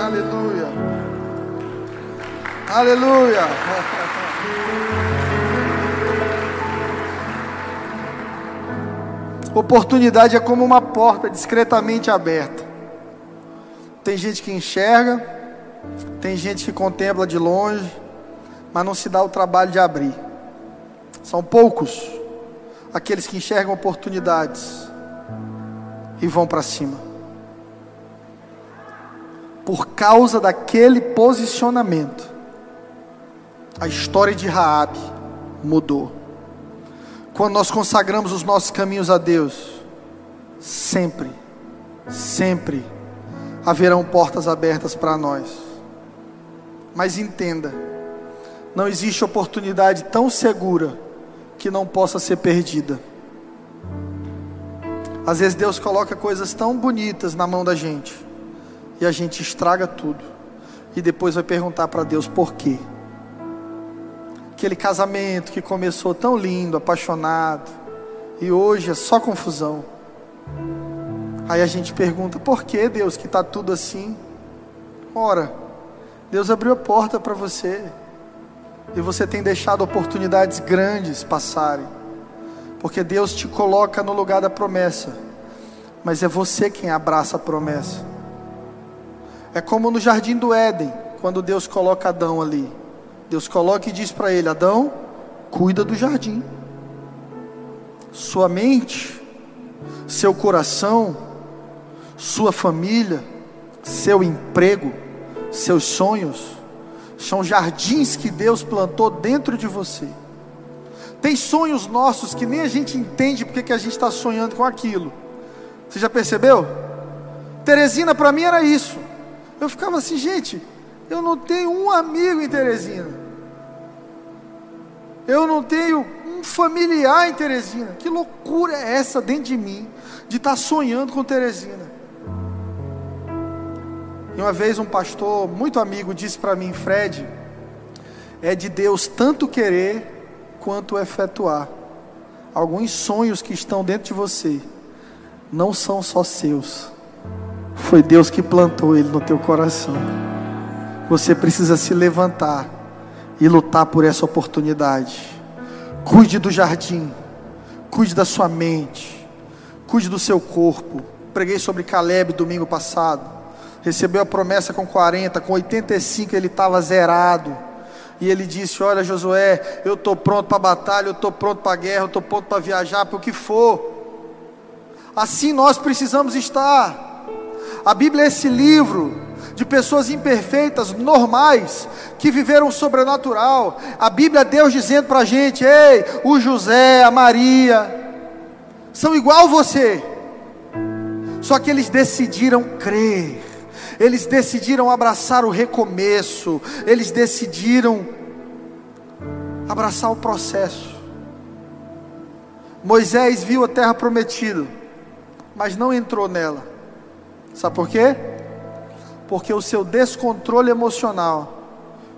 Aleluia. Aleluia. Oportunidade é como uma porta discretamente aberta. Tem gente que enxerga, tem gente que contempla de longe, mas não se dá o trabalho de abrir. São poucos aqueles que enxergam oportunidades e vão para cima. Por causa daquele posicionamento, a história de Raabe mudou. Quando nós consagramos os nossos caminhos a Deus, sempre, sempre haverão portas abertas para nós. Mas entenda, não existe oportunidade tão segura que não possa ser perdida. Às vezes Deus coloca coisas tão bonitas na mão da gente e a gente estraga tudo e depois vai perguntar para Deus por quê. Aquele casamento que começou tão lindo, apaixonado e hoje é só confusão. Aí a gente pergunta: por que Deus que está tudo assim? Ora, Deus abriu a porta para você. E você tem deixado oportunidades grandes passarem. Porque Deus te coloca no lugar da promessa. Mas é você quem abraça a promessa. É como no jardim do Éden, quando Deus coloca Adão ali. Deus coloca e diz para ele: Adão, cuida do jardim. Sua mente, seu coração, sua família, seu emprego, seus sonhos são jardins que Deus plantou dentro de você. Tem sonhos nossos que nem a gente entende porque que a gente está sonhando com aquilo. Você já percebeu? Teresina para mim era isso. Eu ficava assim, gente, eu não tenho um amigo em Teresina. Eu não tenho um familiar em Teresina. Que loucura é essa dentro de mim de estar tá sonhando com Teresina? E uma vez um pastor muito amigo disse para mim, Fred, é de Deus tanto querer quanto efetuar. Alguns sonhos que estão dentro de você não são só seus. Foi Deus que plantou ele no teu coração. Você precisa se levantar e lutar por essa oportunidade. Cuide do jardim, cuide da sua mente, cuide do seu corpo. Preguei sobre Caleb domingo passado recebeu a promessa com 40, com 85 ele estava zerado. E ele disse: Olha, Josué, eu estou pronto para a batalha, eu estou pronto para a guerra, eu estou pronto para viajar, para o que for. Assim nós precisamos estar. A Bíblia é esse livro de pessoas imperfeitas, normais, que viveram o sobrenatural. A Bíblia é Deus dizendo para a gente: Ei, o José, a Maria, são igual você. Só que eles decidiram crer eles decidiram abraçar o recomeço, eles decidiram abraçar o processo. Moisés viu a terra prometida, mas não entrou nela. Sabe por quê? Porque o seu descontrole emocional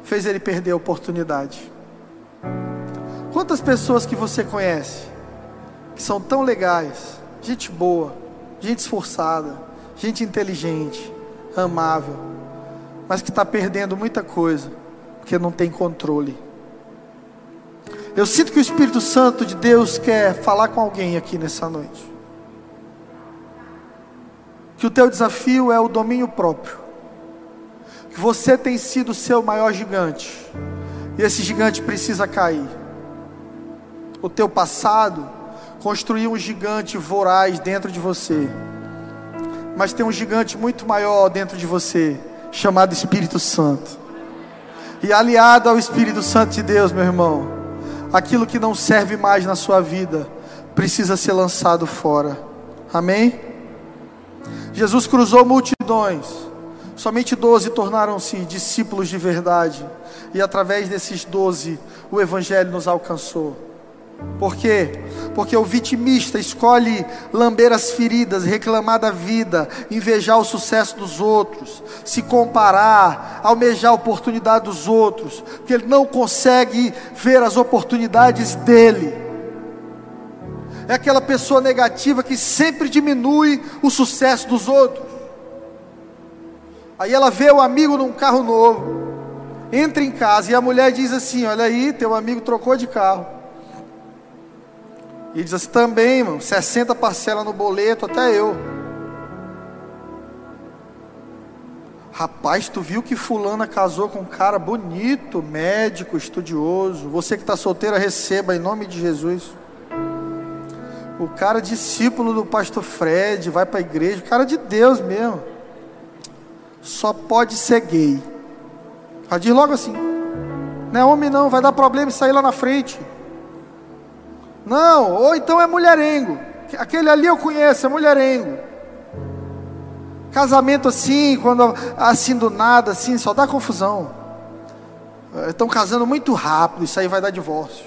fez ele perder a oportunidade. Quantas pessoas que você conhece que são tão legais, gente boa, gente esforçada, gente inteligente, amável, mas que está perdendo muita coisa, porque não tem controle. Eu sinto que o Espírito Santo de Deus quer falar com alguém aqui nessa noite. Que o teu desafio é o domínio próprio. Que você tem sido o seu maior gigante. E esse gigante precisa cair. O teu passado construiu um gigante voraz dentro de você mas tem um gigante muito maior dentro de você, chamado Espírito Santo. E aliado ao Espírito Santo de Deus, meu irmão, aquilo que não serve mais na sua vida precisa ser lançado fora. Amém? Jesus cruzou multidões, somente doze tornaram-se discípulos de verdade, e através desses doze o Evangelho nos alcançou. Por quê? Porque o vitimista escolhe lamber as feridas, reclamar da vida, invejar o sucesso dos outros, se comparar, almejar a oportunidade dos outros, porque ele não consegue ver as oportunidades dele. É aquela pessoa negativa que sempre diminui o sucesso dos outros. Aí ela vê o amigo num carro novo, entra em casa e a mulher diz assim: Olha aí, teu amigo trocou de carro. E diz assim, também, irmão, 60 parcelas no boleto, até eu. Rapaz, tu viu que fulana casou com um cara bonito, médico, estudioso. Você que está solteira, receba em nome de Jesus. O cara discípulo do pastor Fred, vai para a igreja, o cara de Deus mesmo. Só pode ser gay. Já diz logo assim. Não é homem não, vai dar problema e sair lá na frente. Não, ou então é mulherengo. Aquele ali eu conheço, é mulherengo. Casamento assim, quando assim do nada, assim, só dá confusão. Estão casando muito rápido, isso aí vai dar divórcio.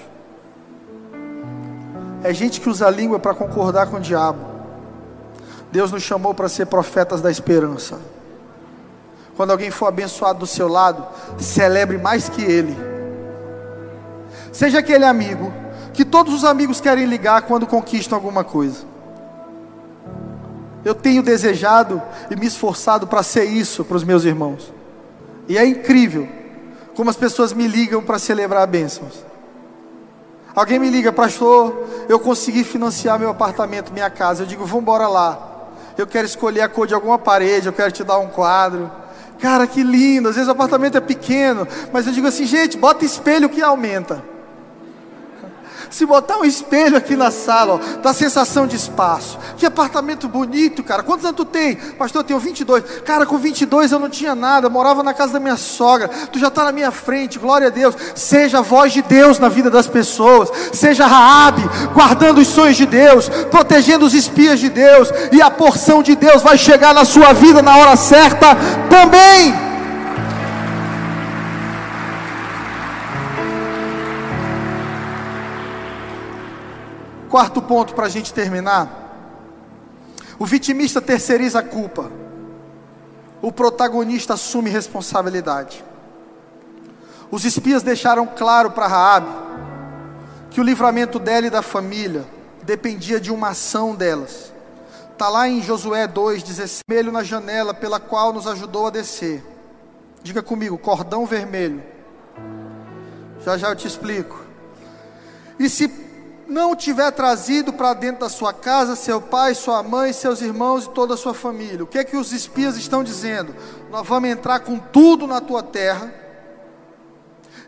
É gente que usa a língua para concordar com o diabo. Deus nos chamou para ser profetas da esperança. Quando alguém for abençoado do seu lado, celebre mais que ele. Seja aquele amigo que todos os amigos querem ligar quando conquistam alguma coisa. Eu tenho desejado e me esforçado para ser isso para os meus irmãos. E é incrível como as pessoas me ligam para celebrar bênçãos. Alguém me liga, pastor, eu consegui financiar meu apartamento, minha casa. Eu digo, vamos embora lá. Eu quero escolher a cor de alguma parede, eu quero te dar um quadro. Cara, que lindo. Às vezes o apartamento é pequeno, mas eu digo assim, gente, bota espelho que aumenta. Se botar um espelho aqui na sala, ó, dá sensação de espaço. Que apartamento bonito, cara. Quantos anos tu tem? Pastor, eu tenho 22. Cara, com 22 eu não tinha nada, morava na casa da minha sogra. Tu já está na minha frente, glória a Deus. Seja a voz de Deus na vida das pessoas. Seja Raabe, guardando os sonhos de Deus, protegendo os espias de Deus. E a porção de Deus vai chegar na sua vida na hora certa também. Quarto ponto para a gente terminar. O vitimista terceiriza a culpa. o protagonista assume responsabilidade. Os espias deixaram claro para Raabe que o livramento dela e da família dependia de uma ação delas. Está lá em Josué 2,16, vermelho na janela pela qual nos ajudou a descer. Diga comigo, cordão vermelho. Já já eu te explico. E se não tiver trazido para dentro da sua casa seu pai, sua mãe, seus irmãos e toda a sua família, o que é que os espias estão dizendo? Nós vamos entrar com tudo na tua terra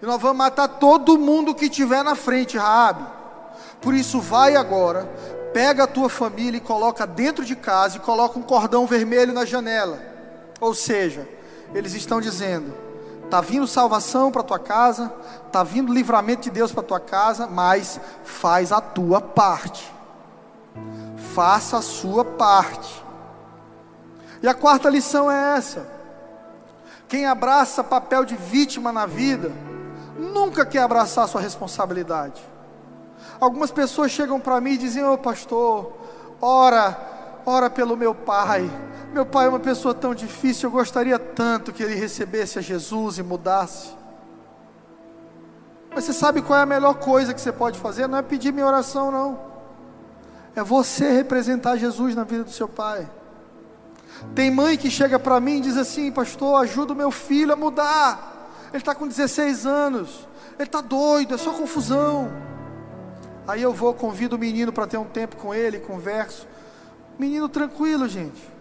e nós vamos matar todo mundo que tiver na frente, Raabe. Por isso vai agora, pega a tua família e coloca dentro de casa e coloca um cordão vermelho na janela. Ou seja, eles estão dizendo: tá vindo salvação para tua casa, tá vindo livramento de Deus para tua casa, mas faz a tua parte. Faça a sua parte. E a quarta lição é essa: quem abraça papel de vítima na vida, nunca quer abraçar sua responsabilidade. Algumas pessoas chegam para mim e dizem: Ô oh, pastor, ora, ora pelo meu pai. Meu pai é uma pessoa tão difícil, eu gostaria tanto que ele recebesse a Jesus e mudasse. Mas você sabe qual é a melhor coisa que você pode fazer? Não é pedir minha oração, não. É você representar Jesus na vida do seu pai. Tem mãe que chega para mim e diz assim: Pastor, ajuda o meu filho a mudar. Ele está com 16 anos. Ele está doido, é só confusão. Aí eu vou, convido o menino para ter um tempo com ele, converso. Menino tranquilo, gente.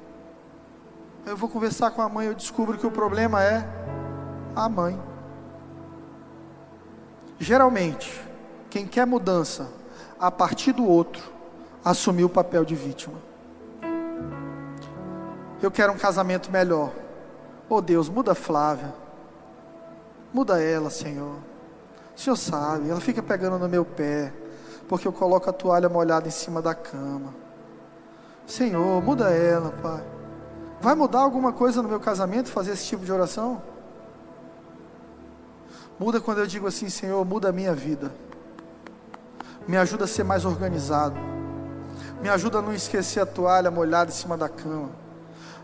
Eu vou conversar com a mãe, eu descubro que o problema é a mãe. Geralmente, quem quer mudança a partir do outro, assumiu o papel de vítima. Eu quero um casamento melhor. Oh Deus, muda Flávia. Muda ela, Senhor. O Senhor sabe, ela fica pegando no meu pé, porque eu coloco a toalha molhada em cima da cama. Senhor, muda ela, Pai. Vai mudar alguma coisa no meu casamento fazer esse tipo de oração? Muda quando eu digo assim, Senhor, muda a minha vida. Me ajuda a ser mais organizado. Me ajuda a não esquecer a toalha molhada em cima da cama.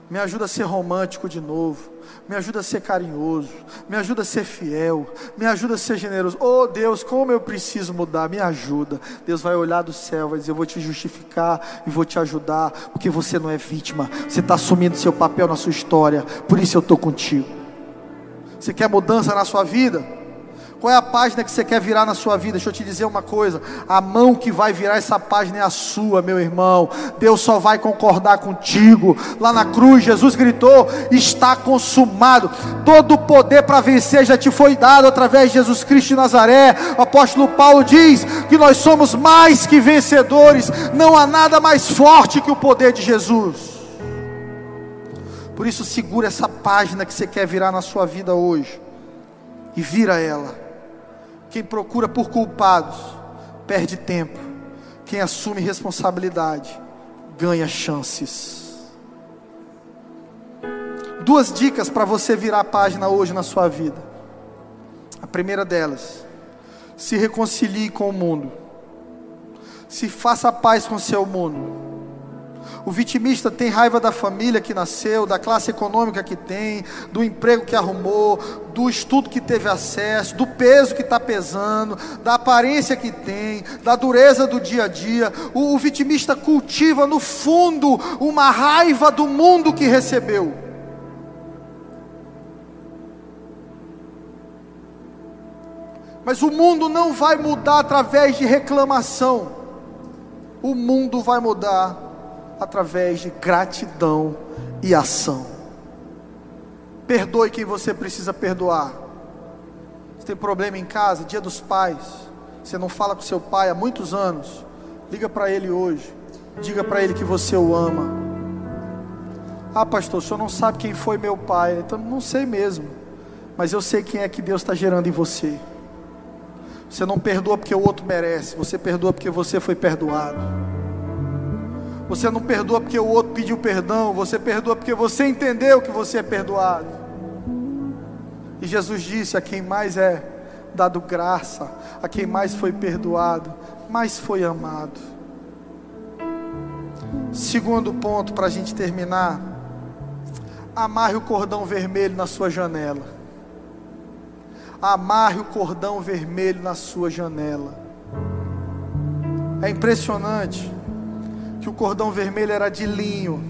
Me ajuda a ser romântico de novo. Me ajuda a ser carinhoso. Me ajuda a ser fiel. Me ajuda a ser generoso. Oh Deus, como eu preciso mudar. Me ajuda. Deus vai olhar do céu, vai dizer: Eu vou te justificar e vou te ajudar. Porque você não é vítima. Você está assumindo seu papel na sua história. Por isso eu estou contigo. Você quer mudança na sua vida? Qual é a página que você quer virar na sua vida? Deixa eu te dizer uma coisa: a mão que vai virar essa página é a sua, meu irmão. Deus só vai concordar contigo. Lá na cruz, Jesus gritou: está consumado. Todo o poder para vencer já te foi dado através de Jesus Cristo de Nazaré. O apóstolo Paulo diz que nós somos mais que vencedores. Não há nada mais forte que o poder de Jesus. Por isso, segura essa página que você quer virar na sua vida hoje e vira ela. Quem procura por culpados perde tempo. Quem assume responsabilidade ganha chances. Duas dicas para você virar a página hoje na sua vida. A primeira delas, se reconcilie com o mundo. Se faça paz com o seu mundo. O vitimista tem raiva da família que nasceu, da classe econômica que tem, do emprego que arrumou, do estudo que teve acesso, do peso que está pesando, da aparência que tem, da dureza do dia a dia. O, o vitimista cultiva no fundo uma raiva do mundo que recebeu. Mas o mundo não vai mudar através de reclamação. O mundo vai mudar através de gratidão e ação. Perdoe quem você precisa perdoar. Você tem problema em casa, dia dos pais. Você não fala com seu pai há muitos anos. Liga para ele hoje. Diga para ele que você o ama. Ah, pastor, o senhor não sabe quem foi meu pai. Então, não sei mesmo. Mas eu sei quem é que Deus está gerando em você. Você não perdoa porque o outro merece. Você perdoa porque você foi perdoado. Você não perdoa porque o outro pediu perdão, você perdoa porque você entendeu que você é perdoado. E Jesus disse: a quem mais é dado graça, a quem mais foi perdoado, mais foi amado. Segundo ponto para a gente terminar, amarre o cordão vermelho na sua janela. Amarre o cordão vermelho na sua janela. É impressionante que o cordão vermelho era de linho,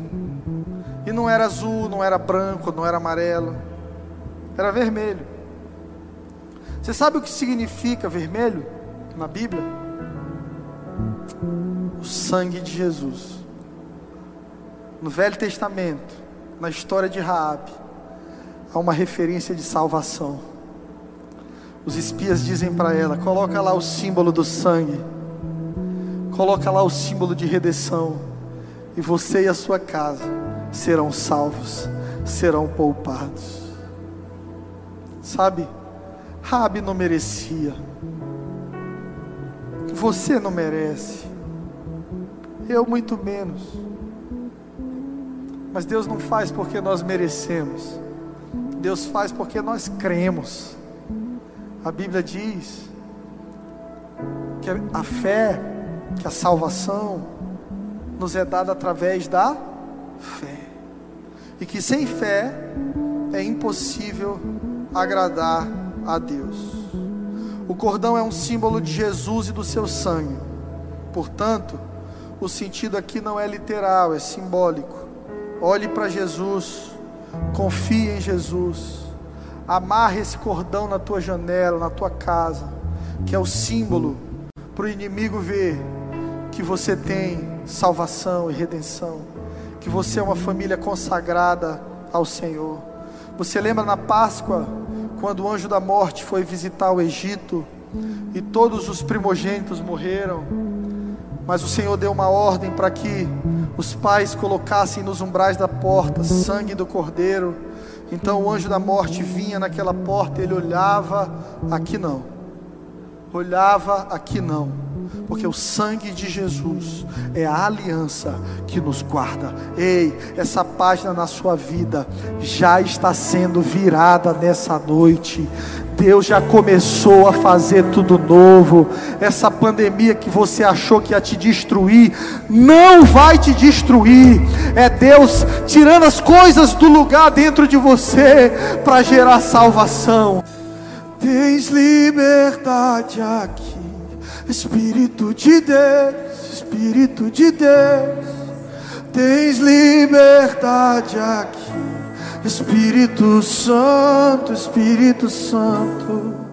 e não era azul, não era branco, não era amarelo, era vermelho. Você sabe o que significa vermelho na Bíblia? O sangue de Jesus. No Velho Testamento, na história de Raabe, há uma referência de salvação. Os espias dizem para ela: coloca lá o símbolo do sangue, coloca lá o símbolo de redenção, e você e a sua casa serão salvos, serão poupados. Sabe, Rabi não merecia, você não merece, eu muito menos. Mas Deus não faz porque nós merecemos, Deus faz porque nós cremos. A Bíblia diz que a fé, que a salvação, nos é dada através da fé, e que sem fé é impossível agradar a Deus. O cordão é um símbolo de Jesus e do seu sangue, portanto, o sentido aqui não é literal, é simbólico. Olhe para Jesus, confie em Jesus, amarre esse cordão na tua janela, na tua casa, que é o símbolo para o inimigo ver que você tem salvação e redenção, que você é uma família consagrada ao Senhor. Você lembra na Páscoa, quando o anjo da morte foi visitar o Egito e todos os primogênitos morreram? Mas o Senhor deu uma ordem para que os pais colocassem nos umbrais da porta sangue do cordeiro. Então o anjo da morte vinha naquela porta, ele olhava, aqui não. Olhava, aqui não. Porque o sangue de Jesus é a aliança que nos guarda. Ei, essa página na sua vida já está sendo virada nessa noite. Deus já começou a fazer tudo novo. Essa pandemia que você achou que ia te destruir, não vai te destruir. É Deus tirando as coisas do lugar dentro de você para gerar salvação. Tens liberdade aqui, Espírito de Deus, Espírito de Deus. Tens liberdade aqui. Espírito Santo, Espírito Santo.